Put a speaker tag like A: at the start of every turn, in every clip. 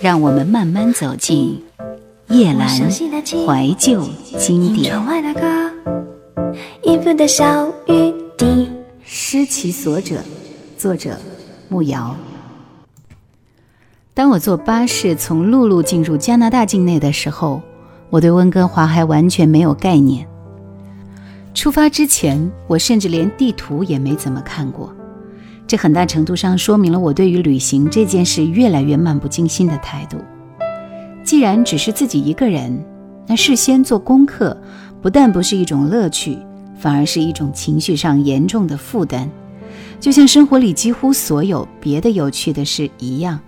A: 让我们慢慢走进叶阑怀旧经典。失其所者，作者木瑶。当我坐巴士从陆路进入加拿大境内的时候，我对温哥华还完全没有概念。出发之前，我甚至连地图也没怎么看过。这很大程度上说明了我对于旅行这件事越来越漫不经心的态度。既然只是自己一个人，那事先做功课不但不是一种乐趣，反而是一种情绪上严重的负担，就像生活里几乎所有别的有趣的事一样。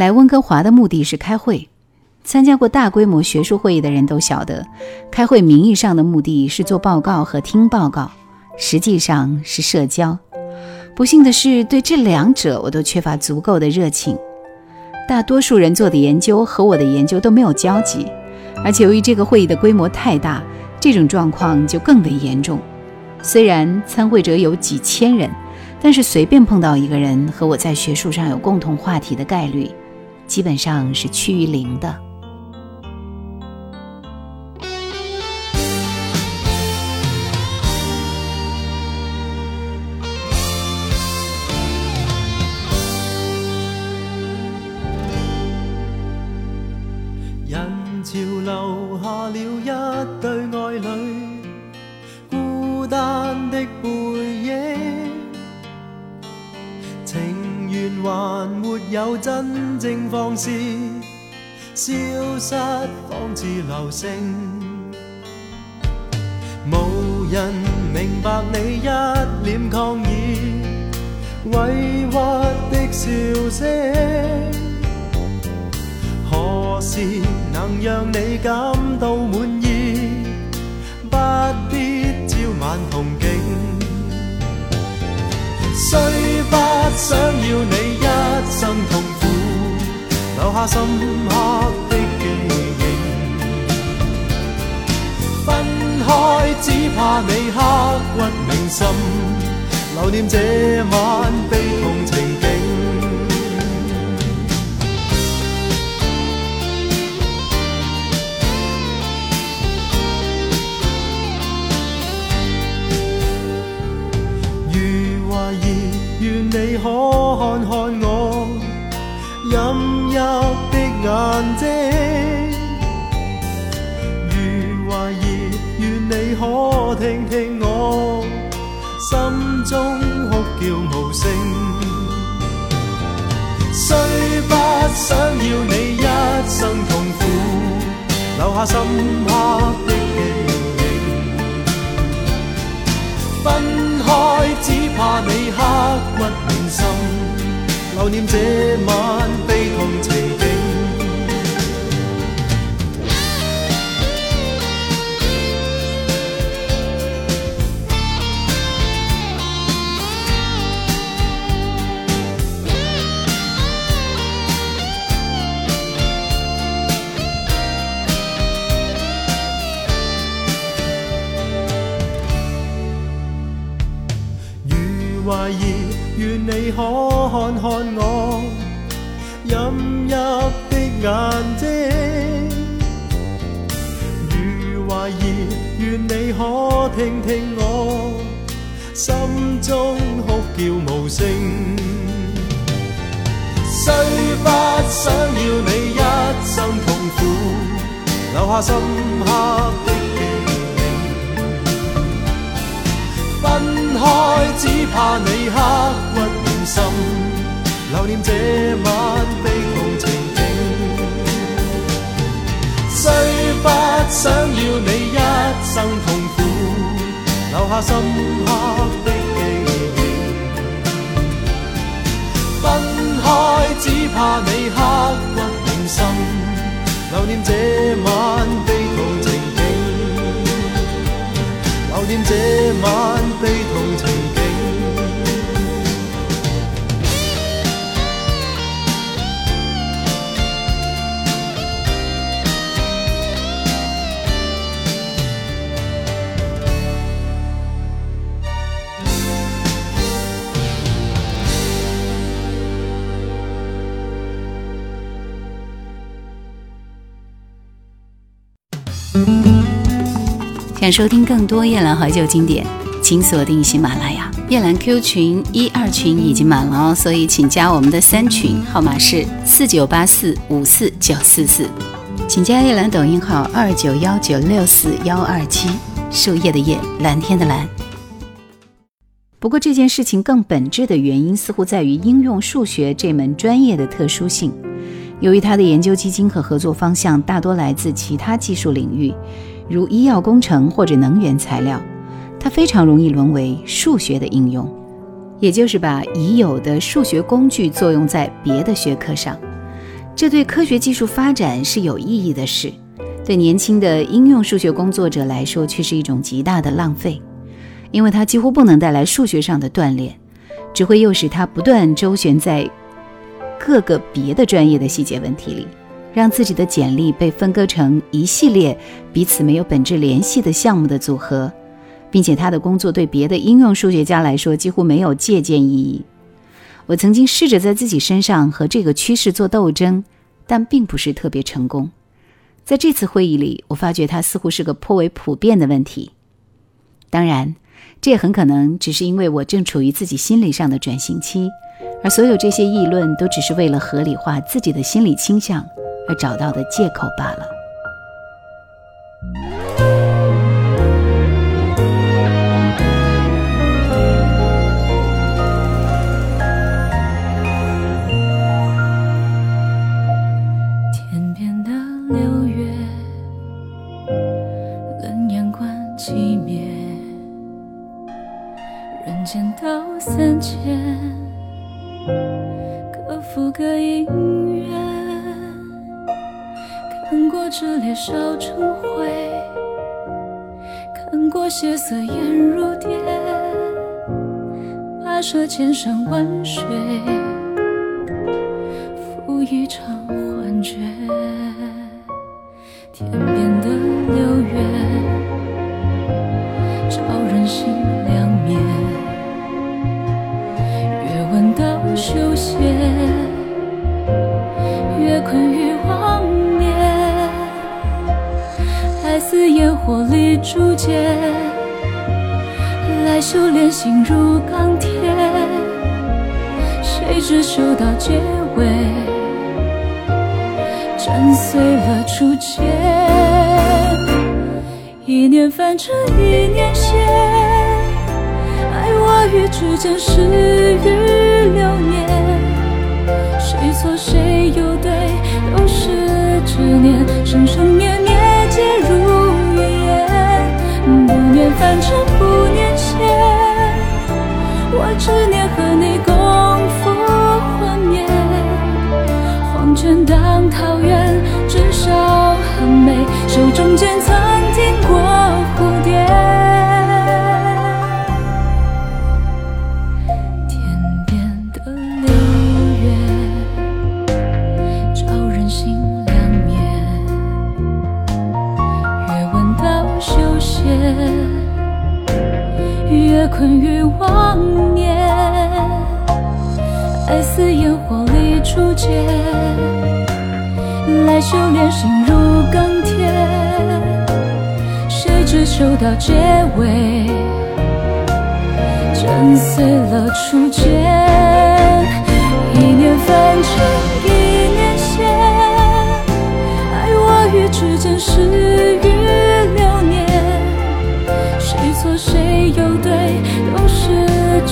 A: 来温哥华的目的是开会。参加过大规模学术会议的人都晓得，开会名义上的目的是做报告和听报告，实际上是社交。不幸的是，对这两者我都缺乏足够的热情。大多数人做的研究和我的研究都没有交集，而且由于这个会议的规模太大，这种状况就更为严重。虽然参会者有几千人，但是随便碰到一个人和我在学术上有共同话题的概率。基本上是趋于零的。
B: 人潮留下了一对爱侣，孤单的背影，情缘还没有真。正放肆，消失仿似流星。无人明白你一脸抗议，委屈的笑声。何时能让你感到满意？不必朝晚同景。深刻的记忆。分开只怕你刻骨铭心，留念这晚悲痛情景。如怀疑，愿你可看看我眼睛。如怀疑，愿你可听听我心中哭叫无声。虽不想要你一生痛苦，留下深刻的记忆。分开只怕你刻骨铭心，留念这晚悲痛情景。怀疑，愿你可看看我阴郁的眼睛。如怀疑，愿你可听听我心中哭叫无声。虽不想要你一生痛苦，留下深刻的分开只怕你刻骨铭心，留念这晚悲痛情景。虽不想要你一生痛苦，留下深刻的记忆。分开只怕你刻骨铭心，留念这晚悲痛情景。留念这
A: 想收听更多夜兰怀旧经典，请锁定喜马拉雅。夜兰 Q 群一二群已经满了哦，所以请加我们的三群，号码是四九八四五四九四四。请加夜兰抖音号二九幺九六四幺二七，树叶的叶，蓝天的蓝。不过这件事情更本质的原因，似乎在于应用数学这门专业的特殊性。由于它的研究基金和合作方向大多来自其他技术领域，如医药工程或者能源材料，它非常容易沦为数学的应用，也就是把已有的数学工具作用在别的学科上。这对科学技术发展是有意义的事，对年轻的应用数学工作者来说却是一种极大的浪费，因为它几乎不能带来数学上的锻炼，只会诱使他不断周旋在各个别的专业的细节问题里。让自己的简历被分割成一系列彼此没有本质联系的项目的组合，并且他的工作对别的应用数学家来说几乎没有借鉴意义。我曾经试着在自己身上和这个趋势做斗争，但并不是特别成功。在这次会议里，我发觉它似乎是个颇为普遍的问题。当然，这也很可能只是因为我正处于自己心理上的转型期，而所有这些议论都只是为了合理化自己的心理倾向。而找到的借口罢了。
C: 跋涉千山万水，赴一场幻觉。天边的流月，照人心两面。越闻到休歇，越困于妄念。爱似烟火里逐渐，来修炼心如钢铁。谁知修到结尾？斩碎了初见，一念凡尘一念仙，爱我与之间是与流年，谁错谁又对，都是执念，生生灭灭皆如云烟，不念凡尘不念仙，我执念越困于妄念。爱似烟火里初见，来修炼心如钢铁。谁知修到结尾，震碎了初见。一念凡尘一念仙，爱我与之间是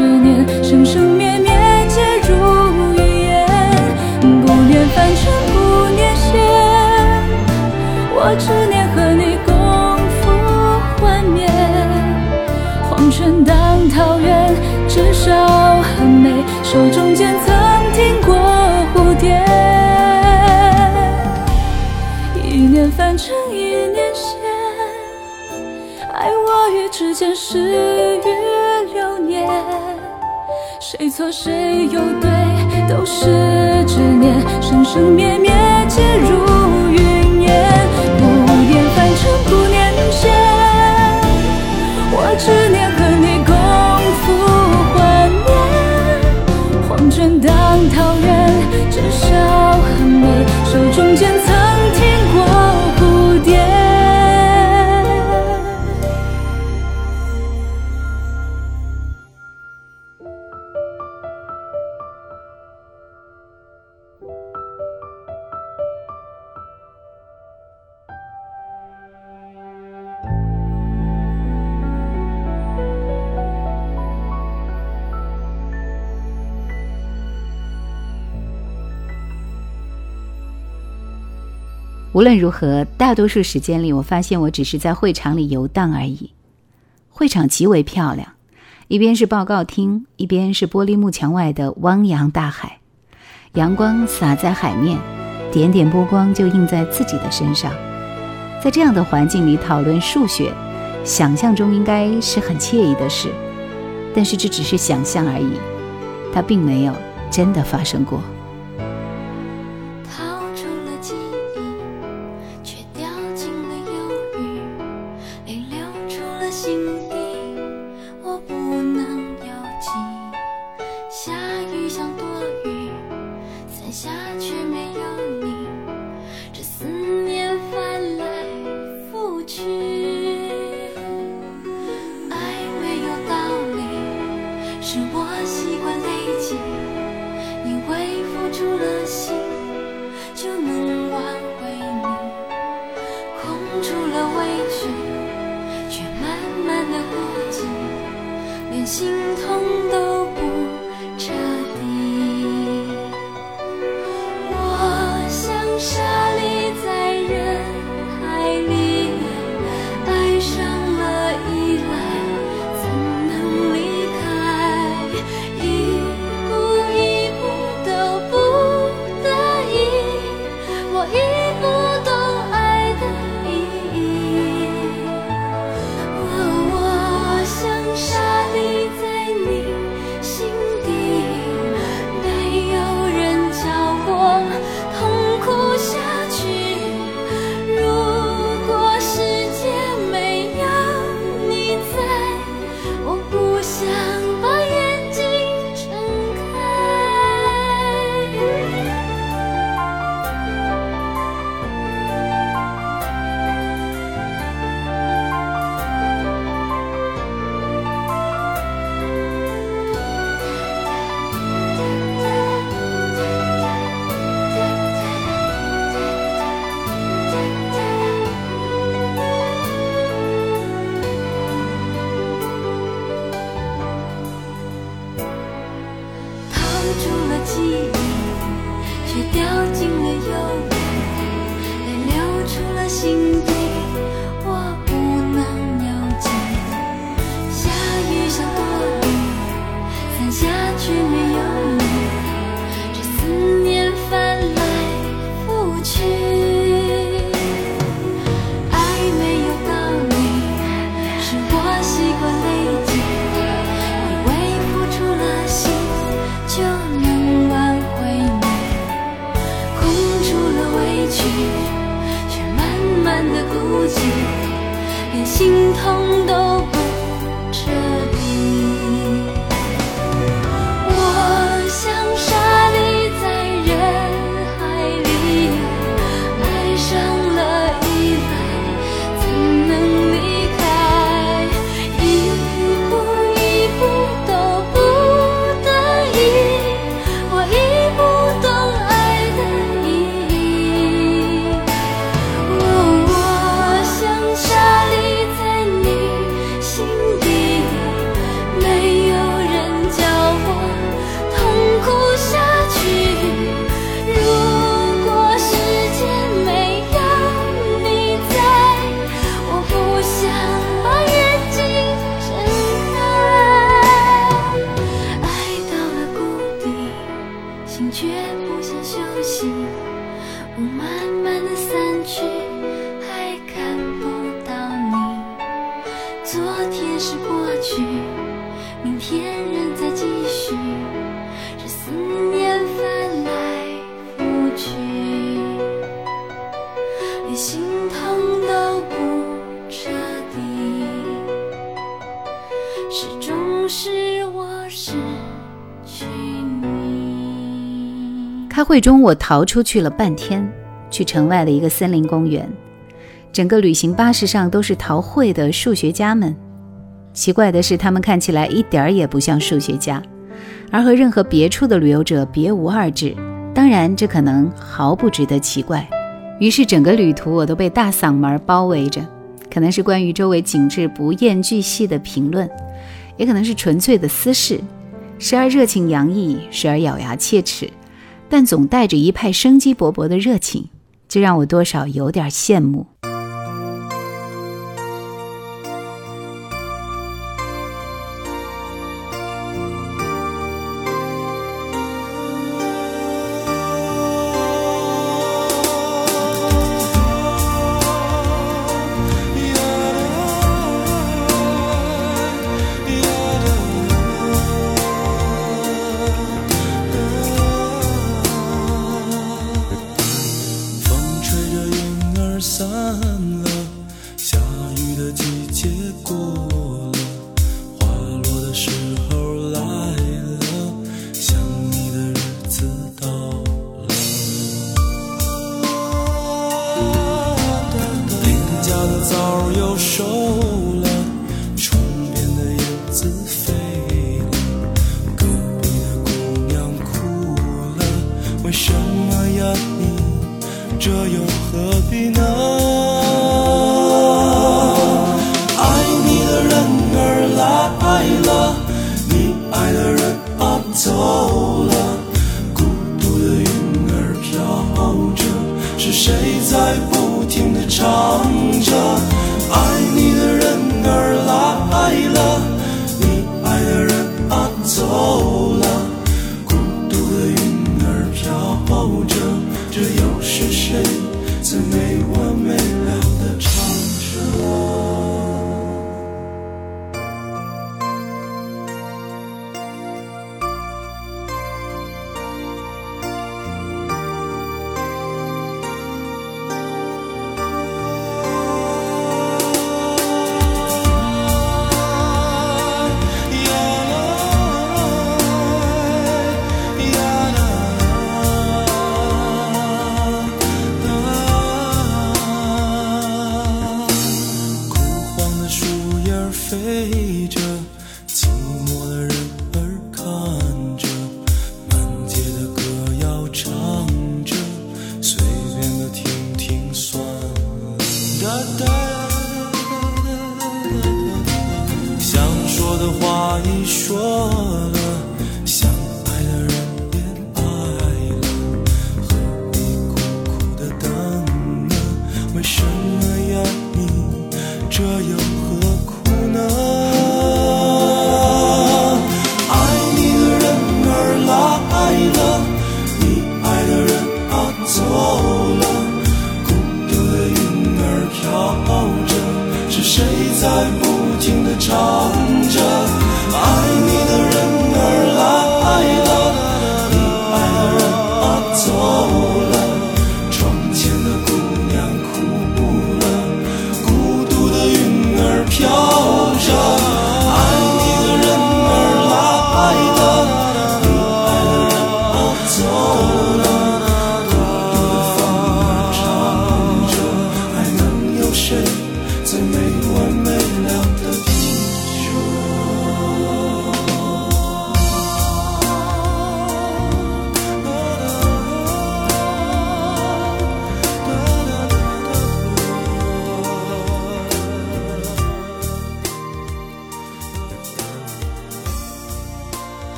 C: 执念，生生灭灭皆如云烟。不念凡尘不念仙，我执念和你共赴幻灭。黄泉当桃源，至少很美。手中剑曾听过蝴蝶，一念凡尘一念仙。爱我与之间是与流年，谁错谁又对，都是执念，生生灭灭皆如
A: 无论如何，大多数时间里，我发现我只是在会场里游荡而已。会场极为漂亮，一边是报告厅，一边是玻璃幕墙外的汪洋大海。阳光洒在海面，点点波光就映在自己的身上。在这样的环境里讨论数学，想象中应该是很惬意的事，但是这只是想象而已，它并没有真的发生过。
C: 住了心就能挽回你，空住了委屈，却慢慢的孤寂，连心痛住了
D: 记忆，却掉进了忧郁，泪流出了心底，
A: 会中，我逃出去了半天，去城外的一个森林公园。整个旅行巴士上都是逃会的数学家们。奇怪的是，他们看起来一点儿也不像数学家，而和任何别处的旅游者别无二致。当然，这可能毫不值得奇怪。于是，整个旅途我都被大嗓门包围着，可能是关于周围景致不厌巨细的评论，也可能是纯粹的私事，时而热情洋溢，时而咬牙切齿。但总带着一派生机勃勃的热情，这让我多少有点羡慕。
E: 这又何必呢？爱你的人儿来了，你爱的人儿走了，孤独的云儿飘着，是谁在不停的唱着？